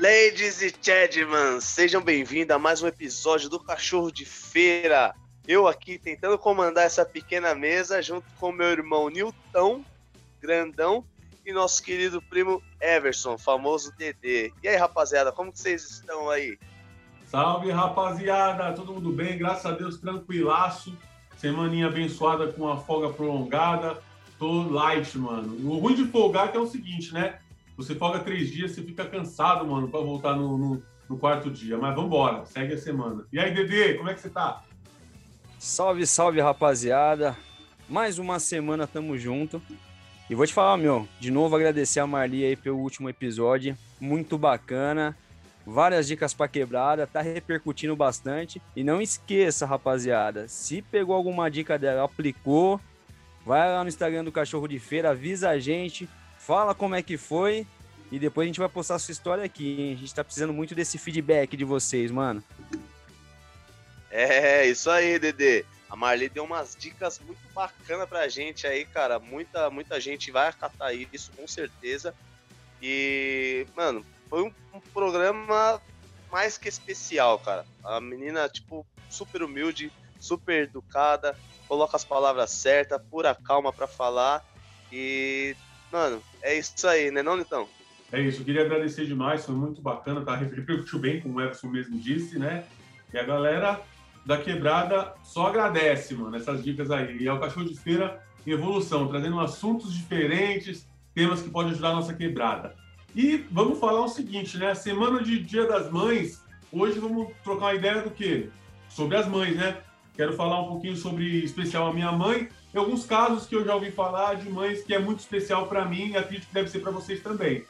Ladies e gentlemen, sejam bem-vindos a mais um episódio do Cachorro de Feira. Eu aqui tentando comandar essa pequena mesa junto com meu irmão Nilton, grandão, e nosso querido primo Everson, famoso DD. E aí, rapaziada, como que vocês estão aí? Salve, rapaziada! Todo mundo bem? Graças a Deus, tranquilaço. Semaninha abençoada com uma folga prolongada. Tô light, mano. O ruim de folgar é é o seguinte, né? Você folga três dias, você fica cansado, mano, para voltar no, no, no, quarto dia. Mas vamos embora, segue a semana. E aí, Dedê, como é que você tá? Salve, salve, rapaziada. Mais uma semana, tamo junto. E vou te falar, meu, de novo agradecer a Marli aí pelo último episódio. Muito bacana. Várias dicas para quebrada, tá repercutindo bastante. E não esqueça, rapaziada, se pegou alguma dica dela, aplicou, vai lá no Instagram do Cachorro de Feira, avisa a gente, Fala como é que foi e depois a gente vai postar a sua história aqui, hein? A gente tá precisando muito desse feedback de vocês, mano. É, isso aí, Dedê. A Marli deu umas dicas muito bacanas pra gente aí, cara. Muita, muita gente vai acatar isso, com certeza. E, mano, foi um, um programa mais que especial, cara. A menina, tipo, super humilde, super educada, coloca as palavras certas, pura calma para falar. E Mano, é isso aí, né, não, Nitão? É isso, eu queria agradecer demais, foi muito bacana, tá? Repercutiu bem, como o Everson mesmo disse, né? E a galera da quebrada só agradece, mano, essas dicas aí. E é o Cachorro de Feira em evolução, trazendo assuntos diferentes, temas que podem ajudar a nossa quebrada. E vamos falar o seguinte, né? Semana de Dia das Mães, hoje vamos trocar uma ideia do quê? Sobre as mães, né? Quero falar um pouquinho sobre especial a minha mãe e alguns casos que eu já ouvi falar de mães que é muito especial para mim e acredito que deve ser para vocês também.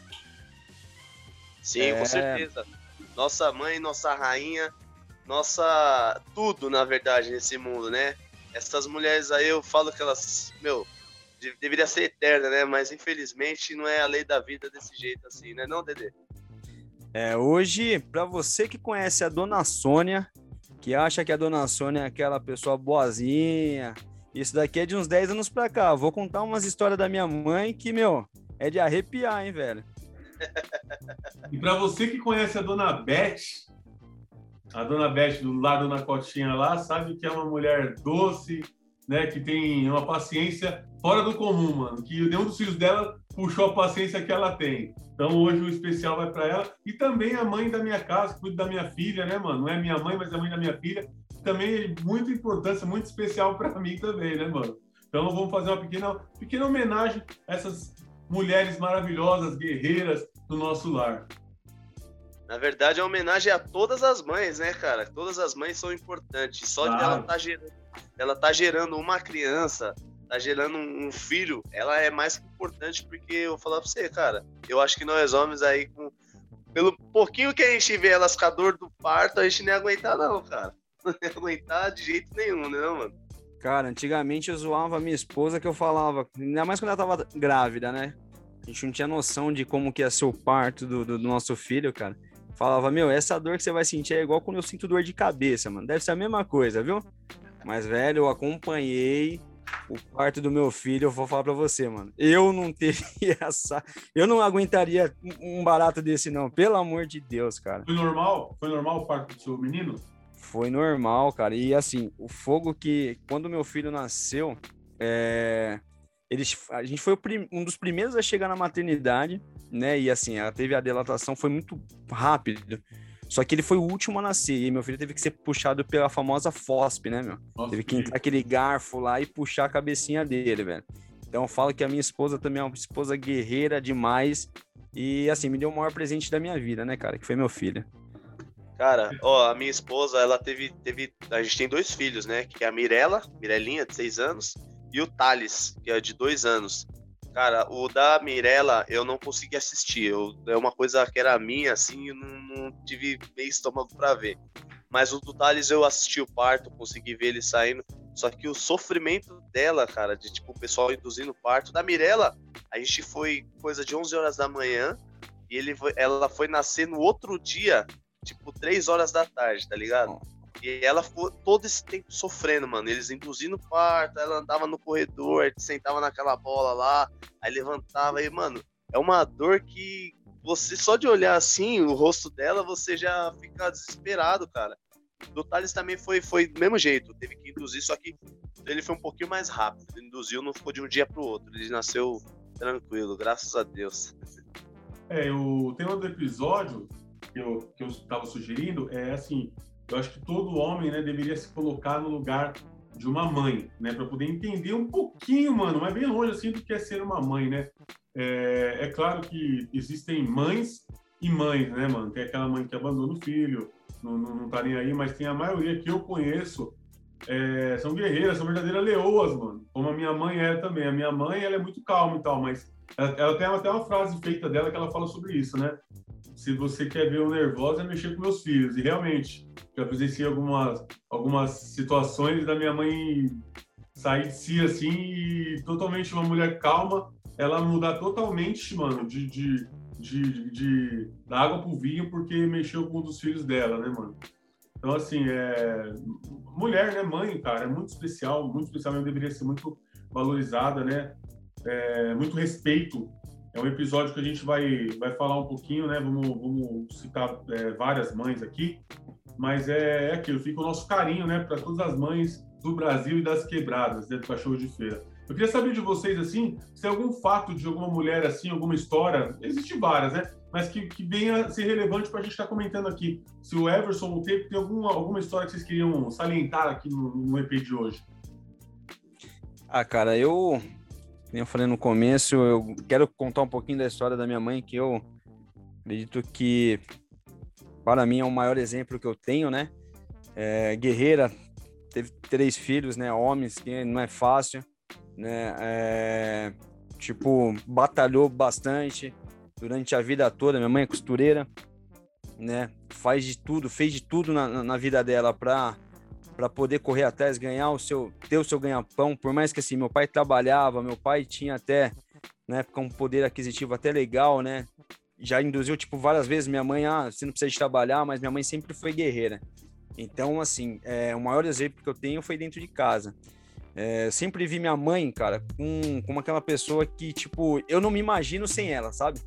Sim, é... com certeza. Nossa mãe, nossa rainha, nossa tudo, na verdade, nesse mundo, né? Essas mulheres aí, eu falo que elas, meu, deveria ser eterna, né? Mas infelizmente não é a lei da vida desse jeito assim, né, não, Dedê? É, hoje, para você que conhece a Dona Sônia, que acha que a dona Sônia é aquela pessoa boazinha. Isso daqui é de uns 10 anos pra cá. Vou contar umas histórias da minha mãe que, meu, é de arrepiar, hein, velho. E para você que conhece a dona Beth, a dona Beth do lado da Cotinha lá, sabe que é uma mulher doce, né, que tem uma paciência fora do comum, mano. Que nenhum dos filhos dela puxou a paciência que ela tem. Então hoje o especial vai para ela e também a mãe da minha casa, que cuida da minha filha, né, mano? Não é minha mãe, mas é a mãe da minha filha. Também é muito importância, muito especial para mim também, né, mano? Então vamos fazer uma pequena, pequena homenagem a essas mulheres maravilhosas, guerreiras do nosso lar. Na verdade, é uma homenagem a todas as mães, né, cara? Todas as mães são importantes. Só claro. de ela tá gerando, ela tá gerando uma criança tá gerando um filho, ela é mais que importante, porque eu vou falar pra você, cara, eu acho que nós homens aí, com, pelo pouquinho que a gente vê elas com a dor do parto, a gente ia aguentar, não, cara. Não ia aguentar de jeito nenhum, né, mano? Cara, antigamente eu zoava a minha esposa que eu falava, ainda mais quando ela tava grávida, né? A gente não tinha noção de como que ia ser o parto do, do, do nosso filho, cara. Falava, meu, essa dor que você vai sentir é igual quando eu sinto dor de cabeça, mano. Deve ser a mesma coisa, viu? Mas, velho, eu acompanhei o parto do meu filho, eu vou falar para você, mano. Eu não teria essa. Eu não aguentaria um barato desse, não. Pelo amor de Deus, cara. Foi normal? Foi normal o parto do seu menino? Foi normal, cara. E assim, o fogo que. Quando meu filho nasceu, é... Eles, a gente foi um dos primeiros a chegar na maternidade, né? E assim, ela teve a dilatação, foi muito rápido. Só que ele foi o último a nascer e meu filho teve que ser puxado pela famosa FOSP, né, meu? Nossa, teve que entrar aquele garfo lá e puxar a cabecinha dele, velho. Então eu falo que a minha esposa também é uma esposa guerreira demais e assim, me deu o maior presente da minha vida, né, cara, que foi meu filho. Cara, ó, a minha esposa, ela teve, teve. A gente tem dois filhos, né? Que é a Mirella, Mirelinha, de seis anos, e o Thales, que é de dois anos. Cara, o da Mirella eu não consegui assistir. Eu, é uma coisa que era minha, assim, eu não, não tive meio estômago para ver. Mas o do Thales eu assisti o parto, consegui ver ele saindo. Só que o sofrimento dela, cara, de tipo o pessoal induzindo o parto. Da Mirella, a gente foi coisa de 11 horas da manhã e ele ela foi nascer no outro dia, tipo 3 horas da tarde, tá ligado? E ela ficou todo esse tempo sofrendo, mano. Eles induzindo parto, ela andava no corredor, sentava naquela bola lá, aí levantava, e, mano, é uma dor que você só de olhar assim o rosto dela, você já fica desesperado, cara. Do Thales também foi, foi do mesmo jeito, teve que induzir, só que ele foi um pouquinho mais rápido. Ele induziu, não ficou de um dia pro outro. Ele nasceu tranquilo, graças a Deus. É, o tema do episódio que eu, que eu tava sugerindo é assim, eu acho que todo homem, né, deveria se colocar no lugar de uma mãe, né, para poder entender um pouquinho, mano, mas bem longe assim do que é ser uma mãe, né? É, é claro que existem mães e mães, né, mano? Tem aquela mãe que abandona o filho, não, não, não tá nem aí, mas tem a maioria que eu conheço é, são guerreiras, são verdadeiras leoas, mano. Como a minha mãe é também. A minha mãe, ela é muito calma e tal, mas ela, ela tem até uma frase feita dela que ela fala sobre isso, né? Se você quer ver eu nervosa, é mexer com meus filhos. E realmente, já presenciei algumas, algumas situações da minha mãe sair de si assim e totalmente uma mulher calma, ela mudar totalmente, mano, de, de, de, de, da água pro vinho porque mexeu com um dos filhos dela, né, mano? Então, assim, é... mulher, né, mãe, cara, é muito especial, muito especial, mesmo, deveria ser muito valorizada, né? É... Muito respeito. É um episódio que a gente vai, vai falar um pouquinho, né? Vamos, vamos citar é, várias mães aqui, mas é, é aquilo, fica o nosso carinho, né, para todas as mães do Brasil e das quebradas, né, do cachorro de feira. Eu queria saber de vocês, assim, se tem algum fato de alguma mulher, assim, alguma história, existe várias, né? Mas que, que venha ser relevante para a gente estar tá comentando aqui. Se o Everson ou o Tempo tem alguma, alguma história que vocês queriam salientar aqui no, no EP de hoje. Ah, cara, eu, eu falei no começo, eu quero contar um pouquinho da história da minha mãe, que eu acredito que, para mim, é o maior exemplo que eu tenho, né? É, guerreira, teve três filhos, né? Homens, que não é fácil né? É, tipo, batalhou bastante durante a vida toda. Minha mãe é costureira, né? Faz de tudo, fez de tudo na, na vida dela para para poder correr atrás, ganhar o seu, ter o seu ganha-pão. Por mais que assim, meu pai trabalhava, meu pai tinha até na época um poder aquisitivo até legal, né? Já induziu tipo várias vezes minha mãe, ah, você não precisa de trabalhar, mas minha mãe sempre foi guerreira. Então, assim, é, o maior exemplo que eu tenho foi dentro de casa. É, sempre vi minha mãe, cara, com, com aquela pessoa que, tipo, eu não me imagino sem ela, sabe?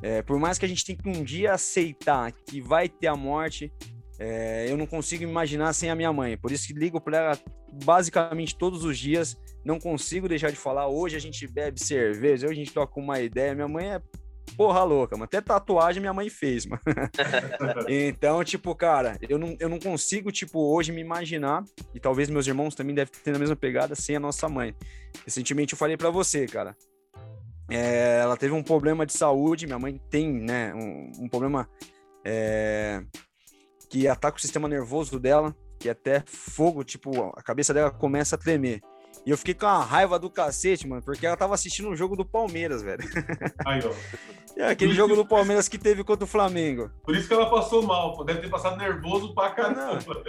É, por mais que a gente tenha que um dia aceitar que vai ter a morte, é, eu não consigo me imaginar sem a minha mãe. Por isso que ligo para ela basicamente todos os dias. Não consigo deixar de falar. Hoje a gente bebe cerveja, hoje a gente toca uma ideia. Minha mãe é porra louca, mano. Até tatuagem minha mãe fez, mano. então, tipo, cara, eu não, eu não consigo, tipo, hoje me imaginar, e talvez meus irmãos também devem ter a mesma pegada, sem a nossa mãe. Recentemente eu falei para você, cara. É, ela teve um problema de saúde, minha mãe tem, né, um, um problema é, que ataca o sistema nervoso dela, que é até fogo, tipo, a cabeça dela começa a tremer. E eu fiquei com a raiva do cacete, mano, porque ela tava assistindo um jogo do Palmeiras, velho. Aí, ó. É aquele jogo do Palmeiras que teve contra o Flamengo. Por isso que ela passou mal, deve ter passado nervoso pra caramba.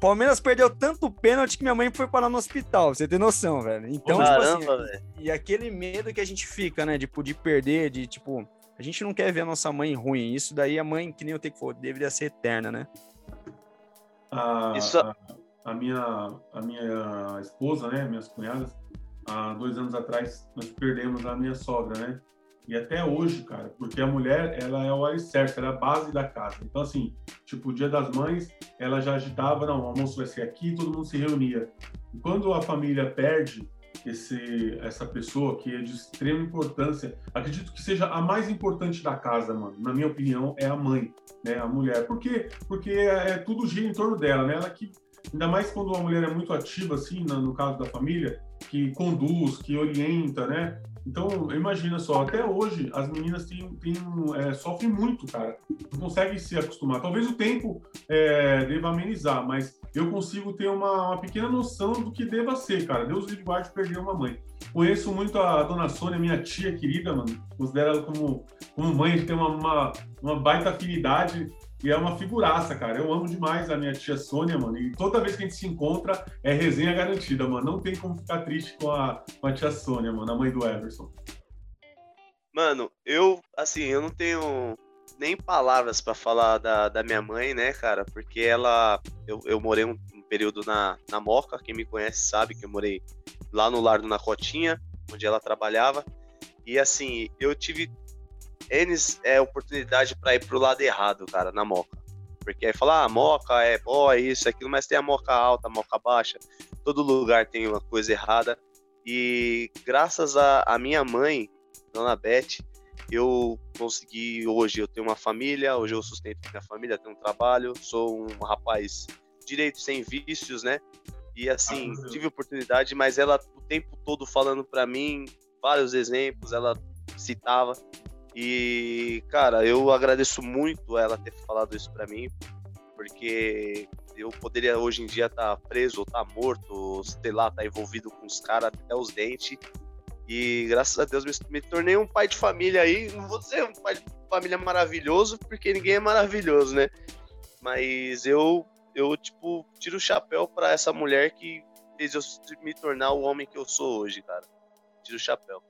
Palmeiras perdeu tanto pênalti que minha mãe foi parar no hospital, você tem noção, velho. Então, Caramba, tipo assim, velho. e aquele medo que a gente fica, né, de, tipo, de perder, de tipo, a gente não quer ver a nossa mãe ruim. Isso daí a mãe, que nem eu tenho que falar, deveria ser eterna, né? Ah, Isso... Ah, a minha, a minha esposa, né, minhas cunhadas, há dois anos atrás nós perdemos a minha sogra, né? E até hoje, cara, porque a mulher, ela é o alicerce, ela é a base da casa. Então, assim, tipo, o dia das mães, ela já agitava, não, o almoço vai ser aqui, todo mundo se reunia. E quando a família perde esse, essa pessoa que é de extrema importância, acredito que seja a mais importante da casa, mano. Na minha opinião, é a mãe, né, a mulher. Por quê? Porque é, é tudo gira em torno dela, né? Ela que Ainda mais quando uma mulher é muito ativa, assim, no caso da família, que conduz, que orienta, né? Então, imagina só, até hoje as meninas têm, têm, é, sofrem muito, cara. Não conseguem se acostumar. Talvez o tempo é, deva amenizar, mas eu consigo ter uma, uma, pequena noção do que deva ser, cara. Deus livre guarde perder uma mãe. Conheço muito a dona Sônia, minha tia querida, mano. Considero ela como, como mãe, tem uma, uma, uma baita afinidade. E é uma figuraça, cara. Eu amo demais a minha tia Sônia, mano. E toda vez que a gente se encontra, é resenha garantida, mano. Não tem como ficar triste com a, com a tia Sônia, mano, a mãe do Everson. Mano, eu, assim, eu não tenho nem palavras para falar da, da minha mãe, né, cara? Porque ela. Eu, eu morei um, um, período na, na Moca, quem me conhece sabe que eu morei lá no Lar do Nacotinha, onde ela trabalhava. E assim, eu tive N é oportunidade para ir pro lado errado, cara, na moca. Porque aí fala, ah, moca é boa, é isso, é aquilo, mas tem a moca alta, a moca baixa. Todo lugar tem uma coisa errada. E graças a minha mãe, Dona Beth, eu consegui hoje, eu tenho uma família, hoje eu sustento minha família, tenho um trabalho, sou um rapaz direito sem vícios, né? E assim, ah, tive oportunidade, mas ela o tempo todo falando para mim vários exemplos, ela citava. E, cara, eu agradeço muito ela ter falado isso para mim, porque eu poderia hoje em dia estar tá preso, ou estar tá morto, ou sei lá, estar tá envolvido com os caras até os dentes. E graças a Deus me, me, tornei um pai de família aí. Não vou ser um pai de família maravilhoso, porque ninguém é maravilhoso, né? Mas eu, eu tipo, tiro o chapéu para essa mulher que fez eu me tornar o homem que eu sou hoje, cara. Tiro o chapéu.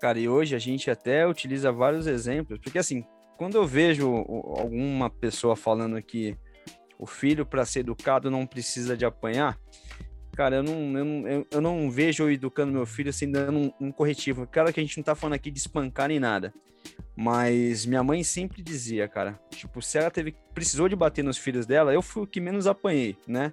Cara, e hoje a gente até utiliza vários exemplos, porque assim, quando eu vejo alguma pessoa falando que o filho, para ser educado, não precisa de apanhar, cara, eu não, eu não, eu não vejo eu educando meu filho assim, dando um, um, corretivo. Claro que a gente não tá falando aqui de espancar nem nada. Mas minha mãe sempre dizia, cara, tipo, se ela teve, precisou de bater nos filhos dela, eu fui o que menos apanhei, né?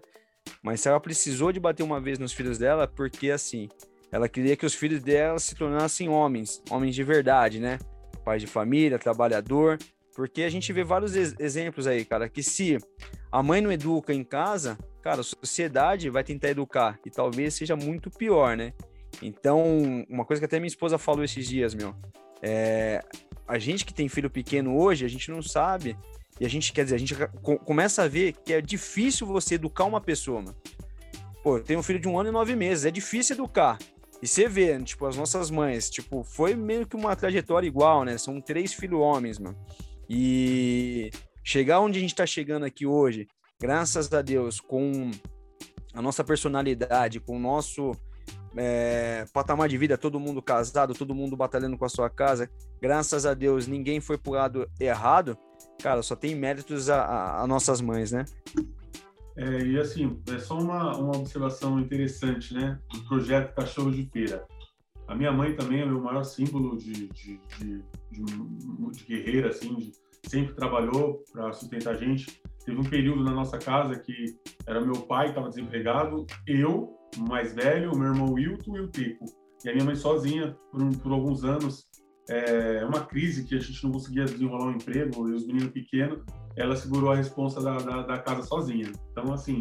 Mas se ela precisou de bater uma vez nos filhos dela, porque assim, ela queria que os filhos dela se tornassem homens, homens de verdade, né? Pai de família, trabalhador, porque a gente vê vários ex exemplos aí, cara, que se a mãe não educa em casa, cara, a sociedade vai tentar educar e talvez seja muito pior, né? Então, uma coisa que até minha esposa falou esses dias, meu, é, a gente que tem filho pequeno hoje, a gente não sabe, e a gente, quer dizer, a gente começa a ver que é difícil você educar uma pessoa, mano. Pô, eu tenho um filho de um ano e nove meses, é difícil educar. E você vê, tipo, as nossas mães, tipo, foi meio que uma trajetória igual, né? São três filhos homens, mano. E chegar onde a gente tá chegando aqui hoje, graças a Deus, com a nossa personalidade, com o nosso é, patamar de vida, todo mundo casado, todo mundo batalhando com a sua casa, graças a Deus, ninguém foi pro lado errado, cara, só tem méritos a, a, a nossas mães, né? É, e assim, é só uma, uma observação interessante, né? Do projeto Cachorro de Feira. A minha mãe também é o meu maior símbolo de, de, de, de, de guerreira, assim, sempre trabalhou para sustentar a gente. Teve um período na nossa casa que era meu pai que estava desempregado, eu, o mais velho, o meu irmão Wilton e o Teco. E a minha mãe sozinha por, por alguns anos. É uma crise que a gente não conseguia desenrolar um emprego e os meninos pequenos, ela segurou a responsa da, da, da casa sozinha. Então, assim,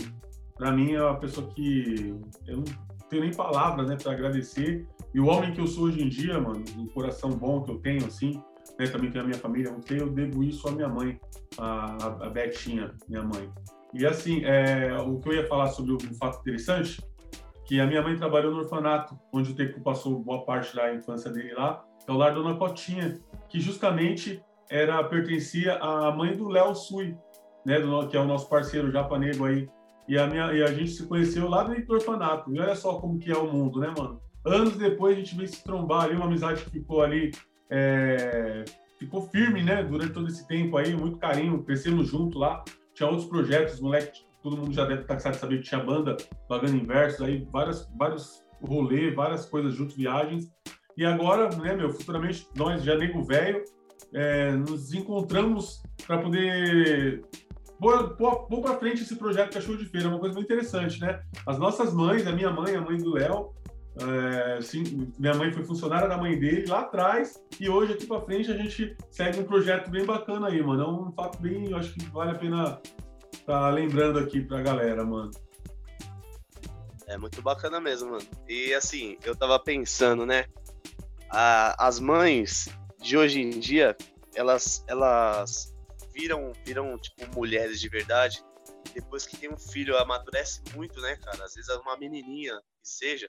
para mim é uma pessoa que eu não tenho nem palavras, né, para agradecer. E o homem que eu sou hoje em dia, mano, o coração bom que eu tenho, assim, né, também tem a minha família, eu devo isso à minha mãe, a, a Betinha, minha mãe. E assim, é, o que eu ia falar sobre um fato interessante, que a minha mãe trabalhou no orfanato, onde o Teco passou boa parte da infância dele lá, é o lar Dona Cotinha, que justamente era pertencia à mãe do Léo Sui, né, do, que é o nosso parceiro japanego aí. E a, minha, e a gente se conheceu lá dentro do orfanato. E olha só como que é o mundo, né, mano? Anos depois a gente veio se trombar ali, uma amizade que ficou ali é, ficou firme, né, durante todo esse tempo aí, muito carinho, crescemos junto lá, tinha outros projetos, moleque, todo mundo já deve estar cansado de saber que tinha banda pagando inversos, aí várias, vários rolês, várias coisas juntos, viagens, e agora, né, meu, futuramente, nós, já nego velho, é, nos encontramos para poder pôr, para frente esse projeto Cachorro de Feira, é uma coisa muito interessante, né? As nossas mães, a minha mãe, a mãe do Léo, é, sim, minha mãe foi funcionária da mãe dele lá atrás e hoje aqui para frente a gente segue um projeto bem bacana aí, mano. É um fato bem, eu acho que vale a pena tá lembrando aqui pra galera, mano. É muito bacana mesmo, mano. E assim, eu tava pensando, né? A, as mães de hoje em dia, elas elas viram viram tipo mulheres de verdade depois que tem um filho, amadurece muito, né, cara? Às vezes é uma menininha que seja,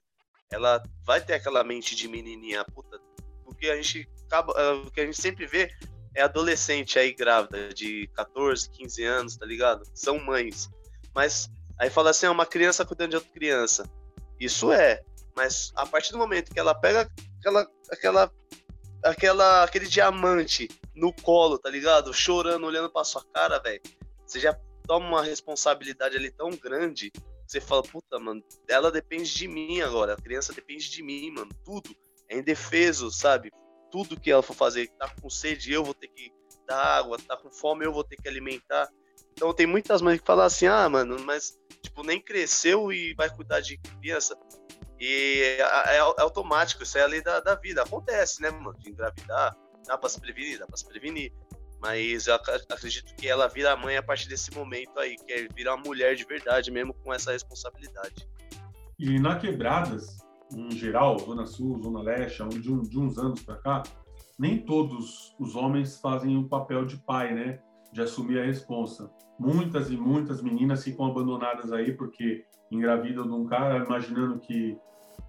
ela vai ter aquela mente de menininha, puta. O que a gente acaba, é, o que a gente sempre vê é adolescente aí grávida de 14, 15 anos, tá ligado? São mães. Mas aí fala assim, é uma criança cuidando de outra criança. Isso é, mas a partir do momento que ela pega aquela aquela aquela aquele diamante no colo, tá ligado? Chorando, olhando para sua cara, velho. Você já toma uma responsabilidade ali tão grande você fala, puta, mano, ela depende de mim agora, a criança depende de mim, mano, tudo. É indefeso, sabe? tudo que ela for fazer. Tá com sede, eu vou ter que dar água, tá com fome, eu vou ter que alimentar. Então tem muitas mães que falam assim, ah, mano, mas tipo, nem cresceu e vai cuidar de criança. E é, é, é automático, isso é a lei da, da vida. Acontece, né, mano? De engravidar, dá pra se prevenir, dá pra se prevenir. Mas eu acredito que ela vira mãe a partir desse momento aí, que é virar uma mulher de verdade mesmo com essa responsabilidade. E na Quebradas, em geral, Zona Sul, Zona Leste, de, um, de uns anos para cá, nem todos os homens fazem o papel de pai, né? De assumir a responsa. Muitas e muitas meninas ficam abandonadas aí porque engravidam de um cara imaginando que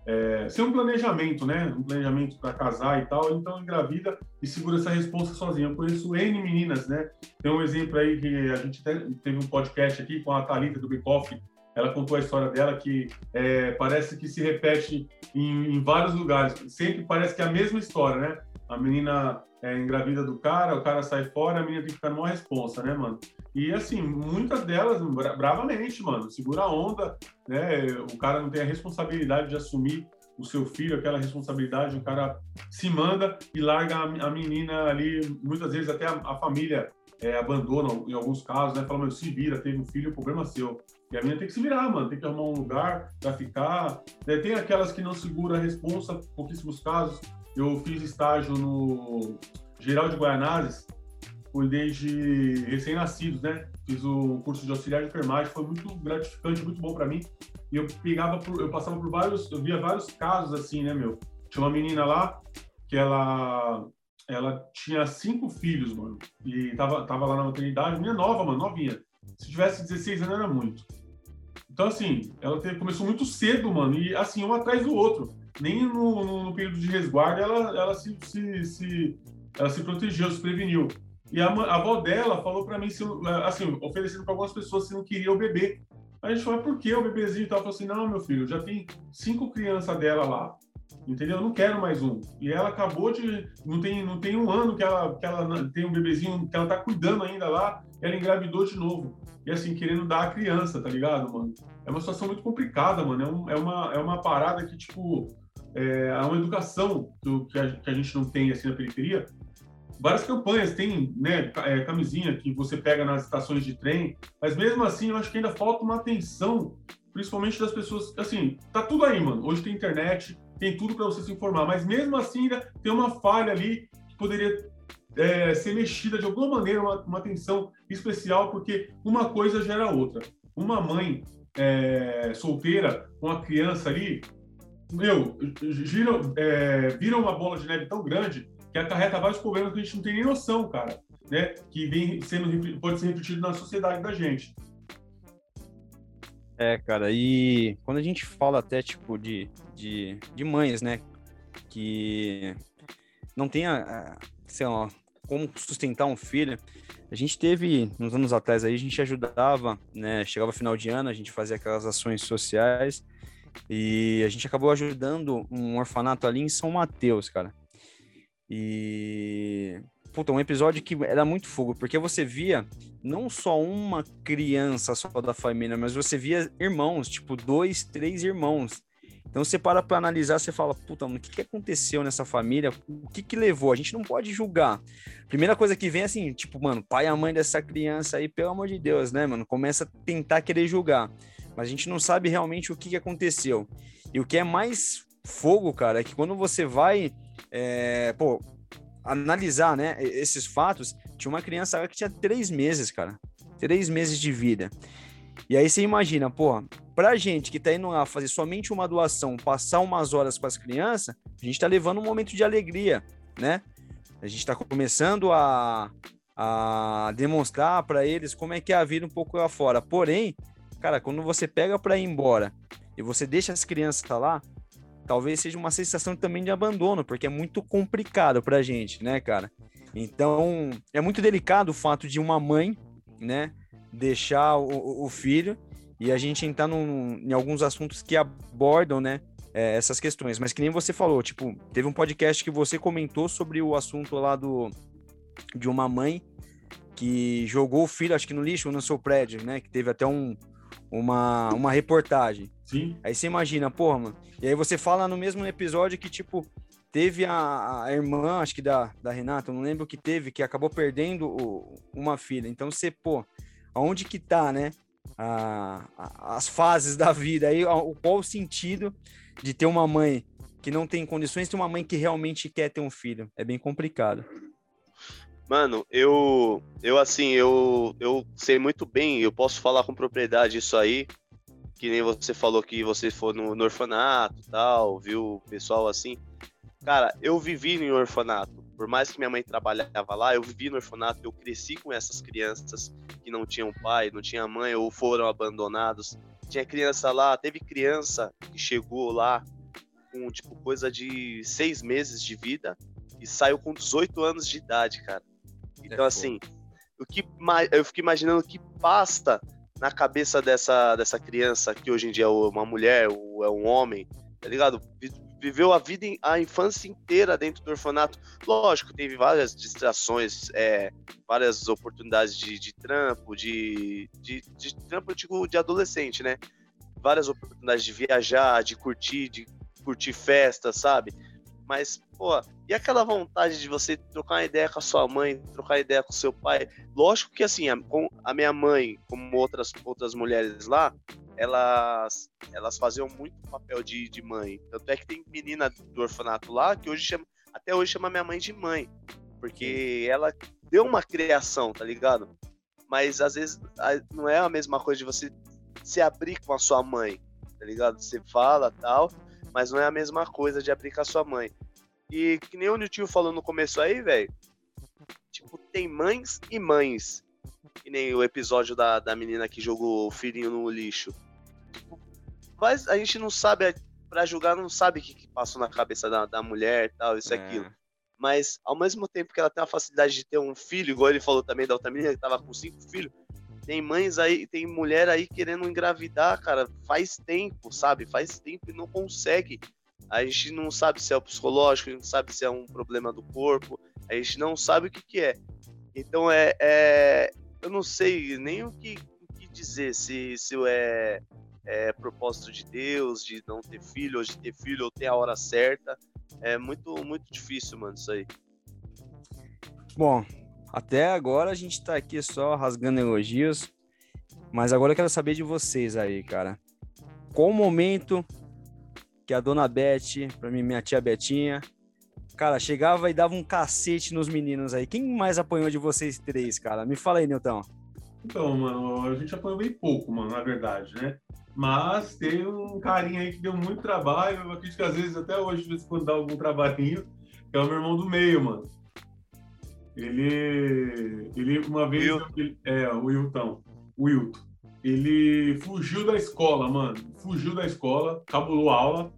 é, sem um planejamento, né? Um planejamento para casar e tal, então engravida e segura essa responsa sozinha. Eu conheço N meninas, né? Tem um exemplo aí que a gente teve um podcast aqui com a Thalita do Bikoff, ela contou a história dela que é, parece que se repete em, em, vários lugares. Sempre parece que é a mesma história, né? A menina é engravida do cara, o cara sai fora, a menina tem que ficar numa responsa, né, mano? E assim, muitas delas, bravamente, mano, segura a onda, né? O cara não tem a responsabilidade de assumir o seu filho, aquela responsabilidade, o cara se manda e larga a, menina ali, muitas vezes até a, a família é, abandona em alguns casos, né? Fala, meu, se vira, teve um filho, o problema é seu. E a menina tem que se virar, mano, tem que arrumar um lugar para ficar. É, tem aquelas que não segura a responsa, pouquíssimos casos. Eu fiz estágio no Geral de Guaianazes, cuidei de recém-nascidos, né? Fiz o curso de auxiliar de enfermagem, foi muito gratificante, muito bom para mim. E eu pegava, por, eu passava por vários, eu via vários casos assim, né, meu? Tinha uma menina lá que ela ela tinha cinco filhos, mano, e tava, tava lá na maternidade, minha nova, mano, novinha. Se tivesse 16 anos era muito. Então, assim, ela teve, começou muito cedo, mano, e assim, um atrás do outro. Nem no, no, período de resguardo ela, ela se, se, se, ela se protegeu, se preveniu. E a, a avó dela falou para mim, se, assim, oferecendo para algumas pessoas se não queria o bebê. A gente falou, por que o bebezinho e tal? Falou assim, não, meu filho, já tem cinco crianças dela lá entendeu? Eu não quero mais um. E ela acabou de. Não tem, não tem um ano que ela, que ela tem um bebezinho que ela tá cuidando ainda lá, ela engravidou de novo. E assim, querendo dar a criança, tá ligado, mano? É uma situação muito complicada, mano. É, um, é, uma, é uma parada que, tipo, é, é uma educação do, que, a, que a gente não tem assim na periferia. Várias campanhas, tem né, é, camisinha que você pega nas estações de trem, mas mesmo assim eu acho que ainda falta uma atenção, principalmente das pessoas. Assim, tá tudo aí, mano. Hoje tem internet, tem tudo para você se informar, mas mesmo assim ainda tem uma falha ali que poderia é, ser mexida de alguma maneira, uma, uma atenção especial, porque uma coisa gera outra. Uma mãe é, solteira com a criança ali, meu, é, vira uma bola de neve tão grande que acarreta vários problemas que a gente não tem nem noção, cara, né? Que vem sendo, pode ser refletido na sociedade da gente. É, cara, e quando a gente fala até, tipo, de, de, de mães, né, que não tem, a, sei lá, como sustentar um filho, a gente teve, uns anos atrás aí, a gente ajudava, né, chegava final de ano, a gente fazia aquelas ações sociais, e a gente acabou ajudando um orfanato ali em São Mateus, cara. E puta, um episódio que era muito fogo, porque você via não só uma criança só da família, mas você via irmãos, tipo, dois, três irmãos. Então você para pra analisar, você fala, puta, mano, o que, que aconteceu nessa família? O que que levou? A gente não pode julgar. Primeira coisa que vem é assim, tipo, mano, pai e mãe dessa criança aí, pelo amor de Deus, né, mano? Começa a tentar querer julgar. Mas a gente não sabe realmente o que, aconteceu. E o que é mais fogo, cara, é que quando você vai. É, pô, analisar, né, esses fatos, tinha uma criança que tinha três meses, cara. Três meses de vida. E aí você imagina, pô, pra gente que tá indo lá fazer somente uma doação, passar umas horas com as crianças, a gente tá levando um momento de alegria, né? A gente tá começando a, a demonstrar para eles como é que é a vida um pouco lá fora. Porém, cara, quando você pega para ir embora e você deixa as crianças lá, talvez seja uma sensação também de abandono, porque é muito complicado pra gente, né, cara? Então, é muito delicado o fato de uma mãe, né, deixar o, o filho e a gente entrar num, em alguns assuntos que abordam, né, é, essas questões. Mas que nem você falou, tipo, teve um podcast que você comentou sobre o assunto lá do de uma mãe que jogou o filho, acho que no lixo no seu prédio, né, que teve até um, uma, uma reportagem. Sim. Aí você imagina, porra, mano. E aí você fala no mesmo episódio que, tipo, teve a, a, irmã, acho que da, da Renata, não lembro o que teve, que acabou perdendo o, uma filha. Então você, pô, aonde que tá, né? A, a, as fases da vida, aí qual o sentido de ter uma mãe que não tem condições e uma mãe que realmente quer ter um filho? É bem complicado. Mano, eu, eu assim, eu, eu sei muito bem, eu posso falar com propriedade isso aí, que nem você falou que você foi no, no orfanato tal, viu o pessoal assim. Cara, eu vivi no orfanato. Por mais que minha mãe trabalhava lá, eu vivi no orfanato, eu cresci com essas crianças que não tinham pai, não tinham mãe ou foram abandonados. Tinha criança lá, teve criança que chegou lá com tipo coisa de seis meses de vida e saiu com 18 anos de idade, cara. Então, é assim, o que eu fico imaginando que pasta na cabeça dessa, dessa criança que hoje em dia é uma mulher ou é um homem, tá ligado? Viveu a vida, a infância inteira dentro do orfanato. Lógico, teve várias distrações, é, várias oportunidades de, de trampo, de, de, de trampo digo, de adolescente, né? Várias oportunidades de viajar, de curtir, de curtir festa, sabe? Mas, pô, e aquela vontade de você trocar uma ideia com a sua mãe, trocar ideia com o seu pai? Lógico que, assim, a, a minha mãe, como outras, outras mulheres lá, elas, elas faziam muito papel de, de mãe. Tanto é que tem menina do orfanato lá que hoje chama, até hoje chama minha mãe de mãe. Porque ela deu uma criação, tá ligado? Mas às vezes não é a mesma coisa de você se abrir com a sua mãe, tá ligado? Você fala tal, mas não é a mesma coisa de abrir com a sua mãe. E que nem o Nilton falou no começo aí, velho. Tipo, tem mães e mães. Que nem o episódio da, da menina que jogou o filhinho no lixo. Mas a gente não sabe, para julgar, não sabe o que, que passou na cabeça da, da mulher tal, isso e é. aquilo. Mas ao mesmo tempo que ela tem a facilidade de ter um filho, igual ele falou também da outra menina que tava com cinco filhos, tem mães aí, tem mulher aí querendo engravidar, cara, faz tempo, sabe? Faz tempo e não consegue. A gente não sabe se é o psicológico, a gente não sabe se é um problema do corpo, a gente não sabe o que, que é. Então é, é eu não sei nem o que, o que dizer, se, se é, é propósito de Deus, de não ter filho, ou de ter filho, ou ter a hora certa. É muito, muito difícil, mano, isso aí. Bom, até agora a gente tá aqui só rasgando elogios, mas agora eu quero saber de vocês aí, cara. Qual momento que a dona Beth, pra mim, minha tia Betinha, cara, chegava e dava um cacete nos meninos aí. Quem mais apanhou de vocês três, cara? Me fala aí, Nilton. Então, mano, a gente apanhou bem pouco, mano, na verdade, né? Mas tem um carinha aí que deu muito trabalho, eu acredito que às vezes até hoje, de vez em quando dá algum trabalhinho, que é o meu irmão do meio, mano. Ele, ele uma vez, ele, é, o Wilton, o Wilton, ele fugiu da escola, mano, fugiu da escola, cabulou aula,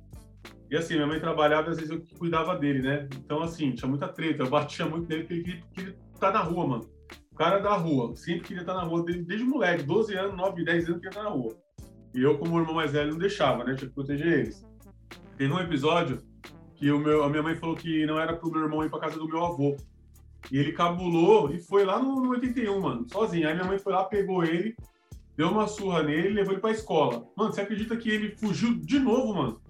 e assim, minha mãe trabalhava, às vezes eu cuidava dele, né? Então, assim, tinha muita treta, eu batia muito nele porque ele queria, estar na rua, mano. O cara da rua, sempre queria estar na rua, desde, desde moleque, 12 anos, 9, 10 anos, queria estar na rua. E eu, como irmão mais velho, não deixava, né? Tinha que proteger eles. Teve um episódio que o meu, a minha mãe falou que não era pro meu irmão ir pra casa do meu avô. E ele cabulou e foi lá no, no 81, mano, sozinho. Aí minha mãe foi lá, pegou ele, deu uma surra nele e levou ele pra escola. Mano, você acredita que ele fugiu de novo, mano?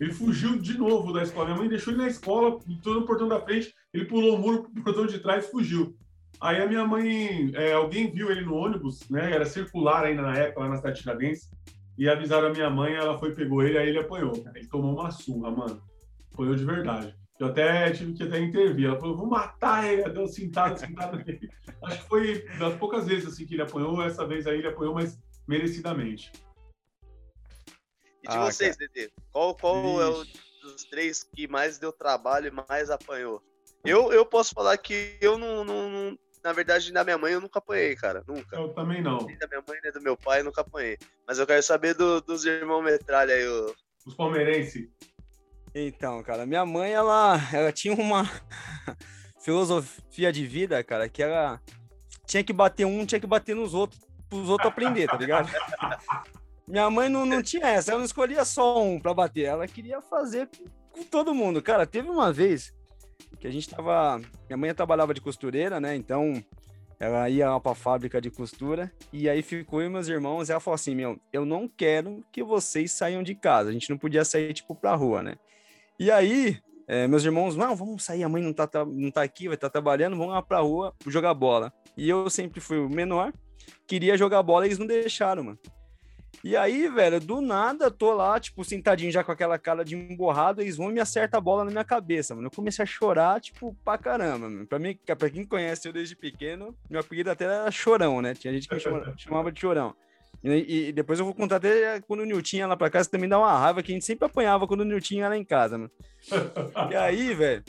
Ele fugiu de novo da escola. Minha mãe deixou ele na escola, entrou no portão da frente, ele pulou o muro pro portão de trás e fugiu. Aí a minha mãe, é, alguém viu ele no ônibus, né? Era circular ainda na época, lá na cidade Tiradentes. E avisaram a minha mãe, ela foi, pegou ele, aí ele apanhou. Ele tomou uma surra, mano. Apanhou de verdade. Eu até tive que até intervir. Ela falou, vou matar ele. Deu sentado, sentado nele. Acho que foi das poucas vezes assim que ele apanhou. Essa vez aí ele apanhou, mas merecidamente. E de ah, vocês, Dedê? Qual, qual é o dos três que mais deu trabalho e mais apanhou? Eu, eu posso falar que eu não, não, não, Na verdade, da minha mãe eu nunca apanhei, cara. Nunca. Eu também não. Nem da minha mãe, nem do meu pai, eu nunca apanhei. Mas eu quero saber do, dos irmãos metralha aí. O... Os palmeirenses. Então, cara, minha mãe, ela, ela tinha uma filosofia de vida, cara, que ela tinha que bater um, tinha que bater nos outros, os outros aprender, tá ligado? Minha mãe não, não tinha essa, ela não escolhia só um pra bater, ela queria fazer com todo mundo. Cara, teve uma vez que a gente tava. Minha mãe trabalhava de costureira, né? Então ela ia lá pra fábrica de costura e aí ficou eu e meus irmãos. E ela falou assim: Meu, eu não quero que vocês saiam de casa. A gente não podia sair, tipo, pra rua, né? E aí, É, meus irmãos, não, vamos sair, a mãe não tá, não tá aqui, vai estar tá trabalhando, vamos lá pra rua jogar bola. E eu sempre fui o menor, queria jogar bola e eles não deixaram, mano. E aí, velho, do nada, tô lá, tipo, sentadinho já com aquela cara de emborrado, eles vão e me acertam a bola na minha cabeça, mano. Eu comecei a chorar, tipo, pra caramba, mano. Pra mim, pra quem conhece eu desde pequeno, meu apelido até era Chorão, né? Tinha gente que me chamava de Chorão. E, e, depois eu vou contar até quando o Nilton ia lá pra casa, também dá uma raiva que a gente sempre apanhava quando o Nilton ia lá em casa, mano. E aí, velho,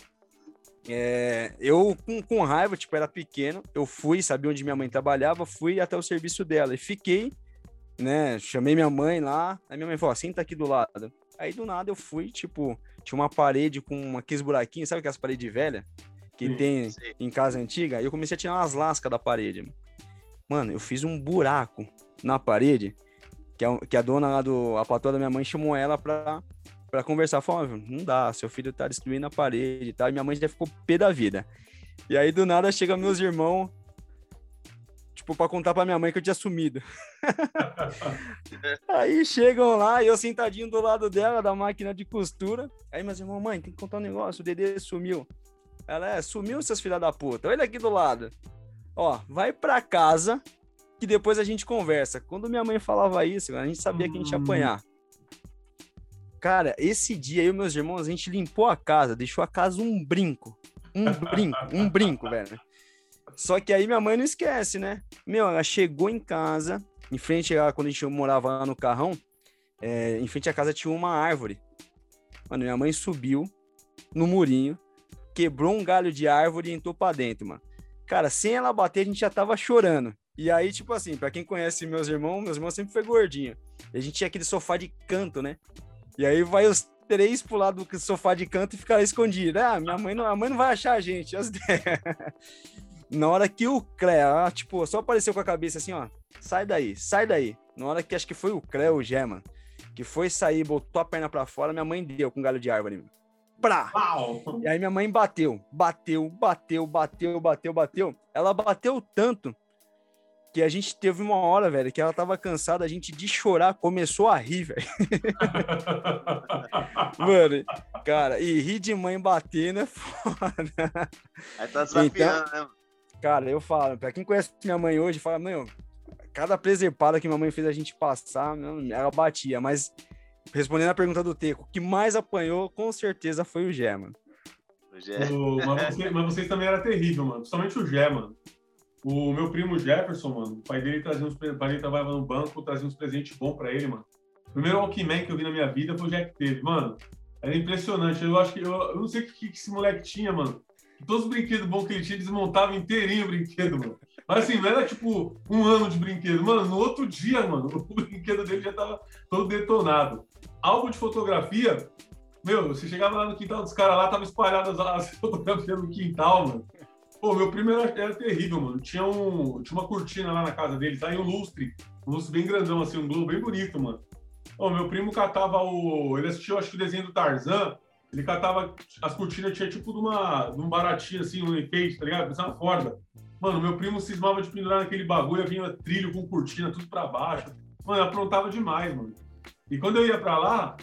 é, eu com, com raiva, tipo, era pequeno, eu fui, sabia onde minha mãe trabalhava, fui até o serviço dela e fiquei né? Chamei minha mãe lá, aí minha mãe falou, senta aqui do lado. Aí do nada eu fui, tipo, tinha uma parede com aqueles buraquinhos, sabe aquelas paredes velhas? Que sim, tem sim. em casa antiga? Aí eu comecei a tirar umas lascas da parede. Mano, eu fiz um buraco na parede, que a, que a dona lá do. A patroa da minha mãe chamou ela pra, pra conversar. Falou, não dá, seu filho tá destruindo a parede e tal. E minha mãe já ficou pé da vida. E aí do nada chega meus irmãos tipo, pra contar pra minha mãe que eu tinha sumido. aí chegam lá, eu sentadinho do lado dela, da máquina de costura. Aí meus irmãos, mãe, tem que contar um negócio, o Dedê sumiu. Ela é, sumiu, seus filha da puta. Olha aqui do lado. Ó, vai pra casa, que depois a gente conversa. Quando minha mãe falava isso, a gente sabia que a gente ia apanhar. Cara, esse dia eu e meus irmãos, a gente limpou a casa, deixou a casa um brinco. Um brinco, um brinco, velho. Só que aí minha mãe não esquece, né? Meu, ela chegou em casa, em frente a quando a gente morava lá no carrão, é, em frente à casa tinha uma árvore. Mano, minha mãe subiu no murinho, quebrou um galho de árvore e entrou pra dentro, mano. Cara, sem ela bater, a gente já tava chorando. E aí, tipo assim, pra quem conhece meus irmãos, meus irmãos sempre foi gordinho. E a gente tinha aquele sofá de canto, né? E aí vai os três pro lado do sofá de canto e ficar escondido. Ah, minha mãe não, a mãe não vai achar a gente. Na hora que o Clea, tipo, só apareceu com a cabeça assim, ó, sai daí, sai daí. Na hora que acho que foi o Clea, o Gé, que foi sair, botou a perna para fora, minha mãe deu com galho de árvore. Pra! E aí minha mãe bateu, bateu, bateu, bateu, bateu, bateu. Ela bateu tanto que a gente teve uma hora, velho, que ela tava cansada, a gente de chorar começou a rir, velho. Mano, cara, e rir de mãe batendo é foda. Aí tá desafiando, então, né? Cara, eu falo, pra quem conhece minha mãe hoje, fala, meu, cada preservada que minha mãe fez a gente passar, ela batia. Mas, respondendo a pergunta do Teco, o que mais apanhou, com certeza, foi o Gé, mano. O Gé. O, mas, você, mas, vocês também era terrível, mano. Principalmente o Gé, mano. O meu primo Jefferson, mano, o pai dele trazia uns, o pai dele trabalhava no banco, trazia uns presentes bons pra ele, mano. O primeiro Walkman que eu vi na minha vida foi o Jack teve, mano. Era impressionante. Eu acho que eu, eu não sei o que, que esse moleque tinha, mano todos os brinquedos bons que ele tinha, desmontava inteirinho o brinquedo, mano. Mas assim, não era tipo um ano de brinquedo. Mano, no outro dia, mano, o brinquedo dele já tava todo detonado. Álbum de fotografia, meu, você chegava lá no quintal dos caras lá, tava espalhadas as fotografias no quintal, mano. Pô, meu primo era, terrível, mano. Tinha, um, tinha uma cortina lá na casa dele, tá? em um lustre. Um lustre bem grandão, assim, um globo bem bonito, mano. Pô, meu primo catava o. Ele assistiu, acho que o desenho do Tarzan. Ele catava as cortinas, tinha tipo de, uma, de um baratinho assim, um enfeite, tá ligado? Pensava corda. Mano, meu primo cismava de pendurar naquele bagulho, vinha trilho com cortina, tudo pra baixo. Mano, aprontava demais, mano. E quando eu ia pra lá,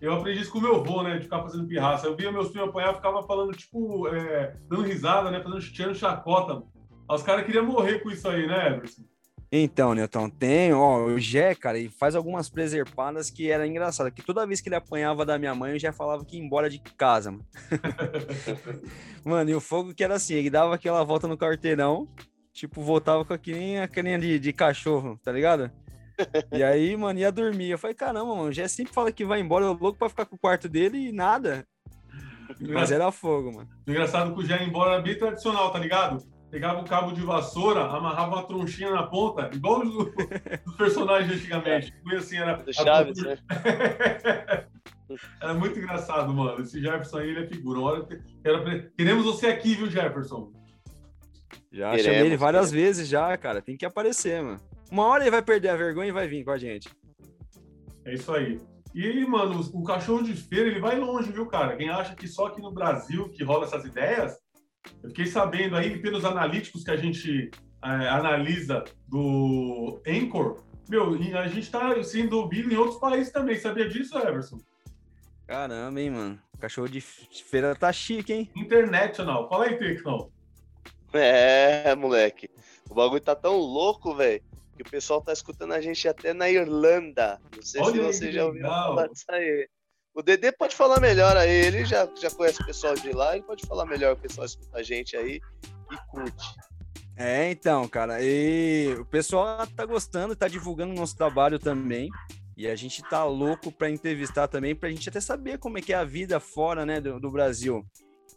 eu aprendi isso com o meu avô, né? De ficar fazendo pirraça. Eu via meus primos apanhar, ficava falando, tipo, é, dando risada, né? Fazendo tirando chacota. Os caras queriam morrer com isso aí, né, Everson? Então, Newton, tem, ó, o Jé, cara, ele faz algumas preservadas que era engraçado, que toda vez que ele apanhava da minha mãe, eu já falava que ia embora de casa, mano. mano, e o fogo que era assim, ele dava aquela volta no quarteirão, tipo, voltava com a a carinha de, de cachorro, tá ligado? E aí, mano, ia dormir. Eu falei, caramba, mano, o Jé sempre fala que vai embora, eu louco pra ficar com o quarto dele e nada. Mas era fogo, mano. Engraçado que o Jé ia embora era bem tradicional, tá ligado? pegava um cabo de vassoura, amarrava uma tronchinha na ponta, igual os, os personagens antigamente. Foi assim, era. Do Chaves, né? era muito engraçado, mano. Esse Jefferson aí, ele é figura. Hora, era, queremos você aqui, viu, Jefferson? Já queremos, chamei ele várias queremos. vezes já, cara. Tem que aparecer, mano. Uma hora ele vai perder a vergonha e vai vir com a gente. É isso aí. E, mano, o cachorro de feira, ele vai longe, viu, cara? Quem acha que só aqui no Brasil que rola essas ideias, eu fiquei sabendo aí, pelos analíticos que a gente é, analisa do Anchor, meu, a gente está sendo ouvido em outros países também. Sabia disso, Everson? Caramba, hein, mano. Cachorro de feira tá chique, hein? International. Fala aí, Tecão. É, moleque. O bagulho tá tão louco, velho, que o pessoal tá escutando a gente até na Irlanda. Não sei Olha se você já ouviu falar disso aí. O Dedê pode falar melhor aí, ele já, já conhece o pessoal de lá, ele pode falar melhor, o pessoal escuta a gente aí e curte. É, então, cara, e o pessoal tá gostando, tá divulgando o nosso trabalho também. E a gente tá louco para entrevistar também, pra gente até saber como é que é a vida fora, né, do, do Brasil.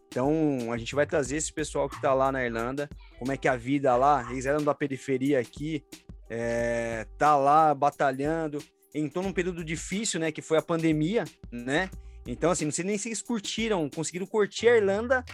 Então, a gente vai trazer esse pessoal que tá lá na Irlanda, como é que é a vida lá, eles eram da periferia aqui, é, tá lá batalhando, entrou num período difícil, né, que foi a pandemia, né? Então, assim, não sei nem se eles curtiram, conseguiram curtir a Irlanda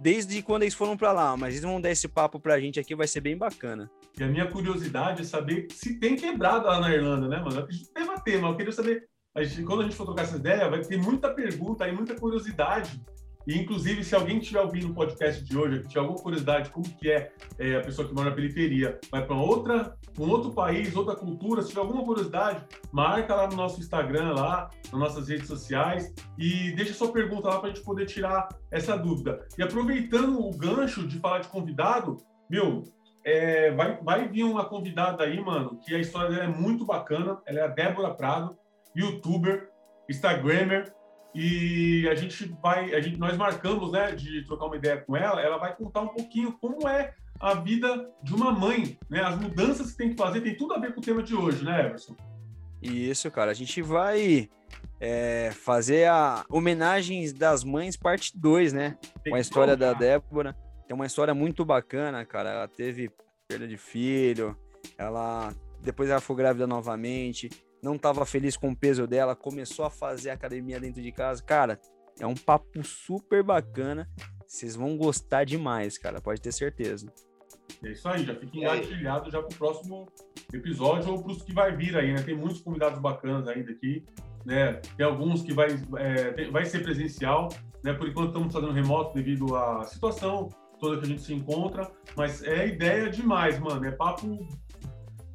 desde quando eles foram para lá, mas eles vão dar esse papo pra gente aqui, vai ser bem bacana. E a minha curiosidade é saber se tem quebrado lá na Irlanda, né, mano? Eu acredito que mas eu queria saber, a gente, quando a gente for trocar essa ideia, vai ter muita pergunta e muita curiosidade e, inclusive, se alguém estiver ouvindo o podcast de hoje, tiver alguma curiosidade como que é, é a pessoa que mora na periferia, vai para outra, um outro país, outra cultura, se tiver alguma curiosidade, marca lá no nosso Instagram, lá, nas nossas redes sociais, e deixa sua pergunta lá para a gente poder tirar essa dúvida. E aproveitando o gancho de falar de convidado, meu, é, vai, vai vir uma convidada aí, mano, que a história dela é muito bacana. Ela é a Débora Prado, youtuber, instagrammer, e a gente vai, a gente, nós marcamos, né, de trocar uma ideia com ela. Ela vai contar um pouquinho como é a vida de uma mãe, né? As mudanças que tem que fazer tem tudo a ver com o tema de hoje, né, Everson? Isso, cara. A gente vai é, fazer a homenagens das mães parte 2, né? Tem com a história da Débora. É uma história muito bacana, cara. Ela teve perda de filho, ela depois ela foi grávida novamente, não estava feliz com o peso dela, começou a fazer academia dentro de casa. Cara, é um papo super bacana. Vocês vão gostar demais, cara, pode ter certeza. É isso aí, já fica engatilhado já para o próximo episódio ou para os que vai vir aí, né? Tem muitos convidados bacanas ainda aqui, né? Tem alguns que vai, é, vai ser presencial, né? Por enquanto estamos fazendo remoto devido à situação toda que a gente se encontra, mas é ideia demais, mano. É papo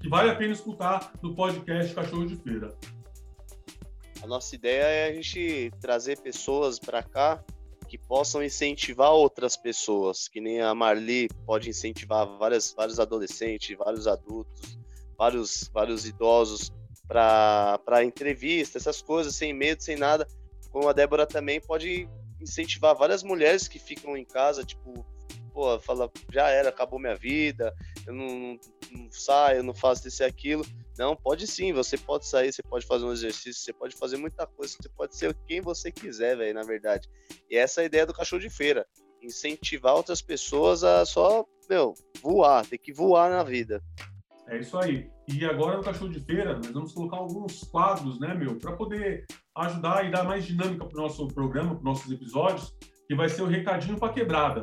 que vale a pena escutar no podcast Cachorro de Feira. A nossa ideia é a gente trazer pessoas para cá que possam incentivar outras pessoas, que nem a Marli pode incentivar várias, vários adolescentes, vários adultos, vários, vários idosos para entrevista, essas coisas, sem medo, sem nada. Como a Débora também pode incentivar várias mulheres que ficam em casa, tipo, pô, fala, já era, acabou minha vida, eu não, não saio, eu não faço isso e aquilo. Não, pode sim, você pode sair, você pode fazer um exercício, você pode fazer muita coisa, você pode ser quem você quiser, velho, na verdade. E essa é a ideia do cachorro de feira. Incentivar outras pessoas a só, meu, voar, ter que voar na vida. É isso aí. E agora no Cachorro de Feira, nós vamos colocar alguns quadros, né, meu, para poder ajudar e dar mais dinâmica para o nosso programa, para nossos episódios, que vai ser o recadinho para quebrada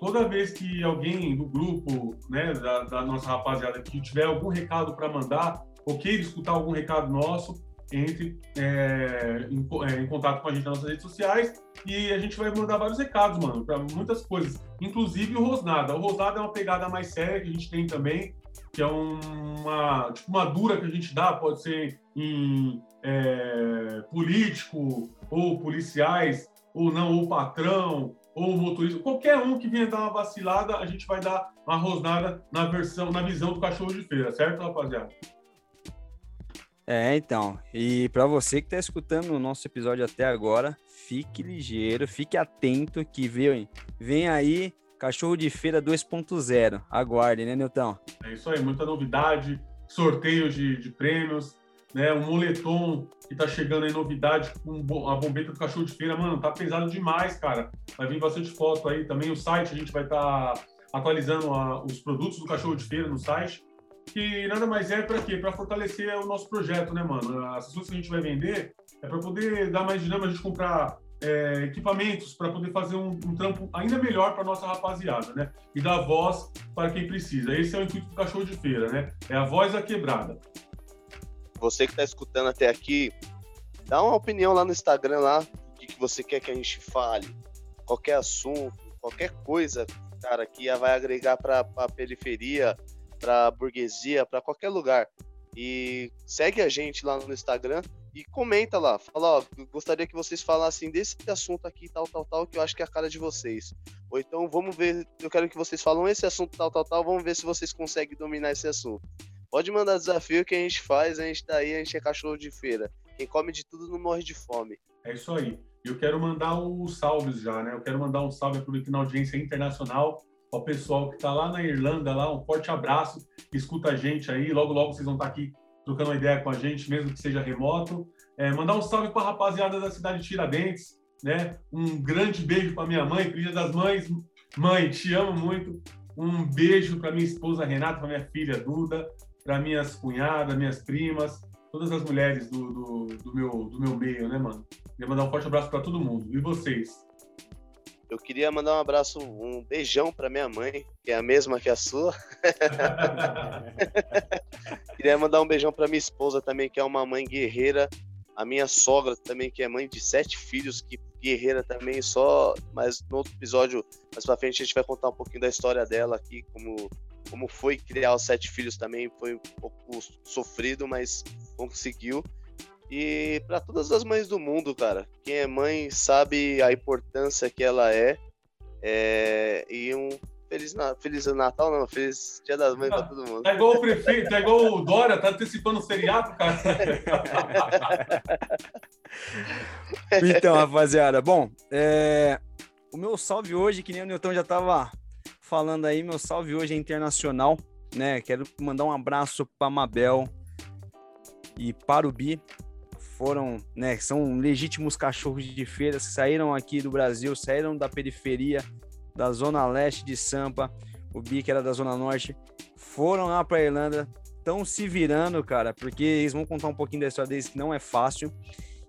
toda vez que alguém do grupo, né, da, da nossa rapaziada que tiver algum recado para mandar, ou queira escutar algum recado nosso, entre é, em, é, em, contato com a gente nas nossas redes sociais e a gente vai mandar vários recados, mano, para muitas coisas, inclusive o Rosnada. O Rosnada é uma pegada mais séria que a gente tem também, que é uma, tipo, uma dura que a gente dá, pode ser em é, político ou policiais, ou não, ou patrão, ou o motorista, qualquer um que venha dar uma vacilada, a gente vai dar uma rosnada na versão, na visão do cachorro de feira, certo, rapaziada? É, então. E para você que está escutando o nosso episódio até agora, fique ligeiro, fique atento que vem, vem aí Cachorro de Feira 2.0. Aguarde, né, Nilton? É isso aí, muita novidade, sorteio de, de prêmios, né? O moletom que tá chegando aí, novidade, com a bombeta do cachorro de feira, mano, tá pesado demais, cara. Vai vir bastante foto aí também. O site a gente vai estar tá atualizando a, os produtos do cachorro de feira no site. Que nada mais é para quê? Para fortalecer o nosso projeto, né, mano? As coisas que a gente vai vender é para poder dar mais dinâmica, a gente comprar é, equipamentos para poder fazer um, um, trampo ainda melhor para nossa rapaziada, né? E dar voz para quem precisa. Esse é o intuito do cachorro de feira, né? É a voz da quebrada você que está escutando até aqui, dá uma opinião lá no Instagram lá, o que você quer que a gente fale, qualquer assunto, qualquer coisa, cara, que vai agregar para a periferia, para a burguesia, para qualquer lugar. E segue a gente lá no Instagram e comenta lá. Fala, ó, gostaria que vocês falassem desse assunto aqui, tal, tal, tal, que eu acho que é a cara de vocês. Ou então, vamos ver, eu quero que vocês falam esse assunto, tal, tal, tal, vamos ver se vocês conseguem dominar esse assunto. Pode mandar desafio que a gente faz, a gente tá aí, a gente é cachorro de feira. Quem come de tudo não morre de fome. É isso aí. Eu quero mandar os salves já, né? Eu quero mandar um salve aproveitando a audiência internacional ao pessoal que está lá na Irlanda, lá, um forte abraço, escuta a gente aí, logo, logo vocês vão estar tá aqui trocando uma ideia com a gente, mesmo que seja remoto. É, mandar um salve para a rapaziada da cidade de Tiradentes, né? Um grande beijo para minha mãe, Dia das Mães. Mãe, te amo muito. Um beijo para minha esposa Renata, para minha filha Duda, para minhas cunhadas, minhas primas, todas as mulheres do, do, do, meu, do meu meio, né, mano? Queria mandar um forte abraço para todo mundo. E vocês? Eu queria mandar um abraço, um beijão para minha mãe, que é a mesma que a sua. queria mandar um beijão para minha esposa também, que é uma mãe guerreira. A minha sogra também, que é mãe de sete filhos, que guerreira também, só. Mas no outro episódio, mais pra frente, a gente vai contar um pouquinho da história dela aqui, como, como foi criar os sete filhos também. Foi um pouco sofrido, mas conseguiu. E para todas as mães do mundo, cara, quem é mãe sabe a importância que ela é. é e um Feliz, Feliz Natal, não, Feliz Dia das Mães para todo mundo. É igual o prefeito, é igual o Dória, tá antecipando o seriado, cara. então, rapaziada, bom, é... o meu salve hoje, que nem o Newton já tava falando aí, meu salve hoje é internacional, né? Quero mandar um abraço para Mabel e para o Bi, foram, né, são legítimos cachorros de feira, que saíram aqui do Brasil, saíram da periferia, da zona leste de Sampa, o Bi que era da zona norte, foram lá para Irlanda, estão se virando, cara, porque eles vão contar um pouquinho da história deles que não é fácil.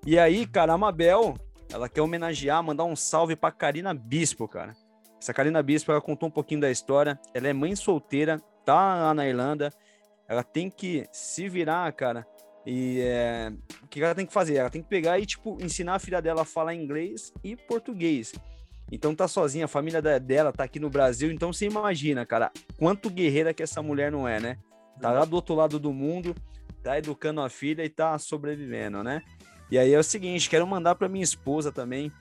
E aí, cara, a Mabel, ela quer homenagear, mandar um salve para Karina Bispo, cara. Essa Karina Bispo, ela contou um pouquinho da história. Ela é mãe solteira, tá lá na Irlanda. Ela tem que se virar, cara, e é, o que ela tem que fazer? Ela tem que pegar e, tipo, ensinar a filha dela a falar inglês e português. Então tá sozinha, a família dela tá aqui no Brasil, então você imagina, cara, quanto guerreira que essa mulher não é, né? Tá lá do outro lado do mundo, tá educando a filha e tá sobrevivendo, né? E aí é o seguinte, quero mandar para minha esposa também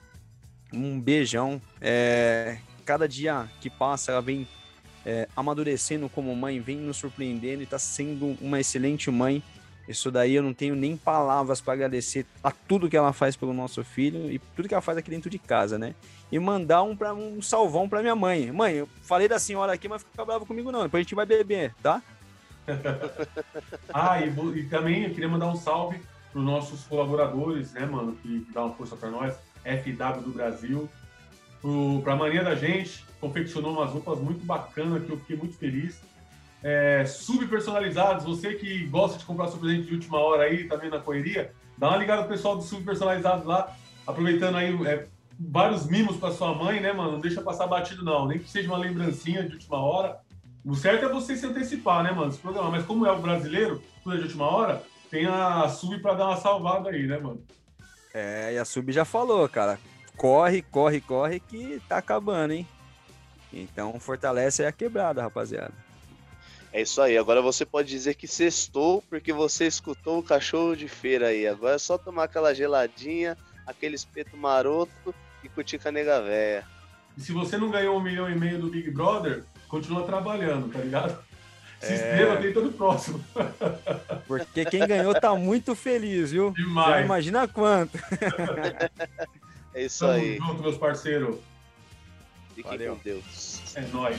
um beijão. É, cada dia que passa, ela vem é, amadurecendo como mãe, vem nos surpreendendo e tá sendo uma excelente mãe isso daí eu não tenho nem palavras para agradecer a tudo que ela faz pelo nosso filho e tudo que ela faz aqui dentro de casa, né? E mandar um, pra, um salvão para minha mãe. Mãe, eu falei da senhora aqui, mas fica bravo comigo não. Depois a gente vai beber, tá? ah, e, e, também eu queria mandar um salve para os nossos colaboradores, né, mano, que, que dá uma força para nós, FW do Brasil. Para a mania da gente, confeccionou umas roupas muito bacanas que eu fiquei muito feliz é, subpersonalizados. Você que gosta de comprar seu presente de última hora aí, tá vendo na correria, dá uma ligada pro pessoal do subpersonalizados lá, aproveitando aí é, vários mimos para sua mãe, né, mano? Não deixa passar batido, não. Nem que seja uma lembrancinha de última hora. O certo é você se antecipar, né, mano? Se programar. Mas como é o brasileiro, tudo é de última hora, tem a sub para dar uma salvada aí, né, mano? É, e a sub já falou, cara. Corre, corre, corre que tá acabando, hein? Então fortalece a quebrada, rapaziada. É isso aí. Agora você pode dizer que sextou porque você escutou o cachorro de feira aí. Agora é só tomar aquela geladinha, aquele espeto maroto e curtir com a nega véia. E se você não ganhou um milhão e meio do Big Brother, continua trabalhando, tá ligado? Se é... inscreva, tem todo próximo. Porque quem ganhou tá muito feliz, viu? Demais. Já imagina quanto. é isso Tamo aí. junto, meus parceiros. Fiquem com Deus. É nóis.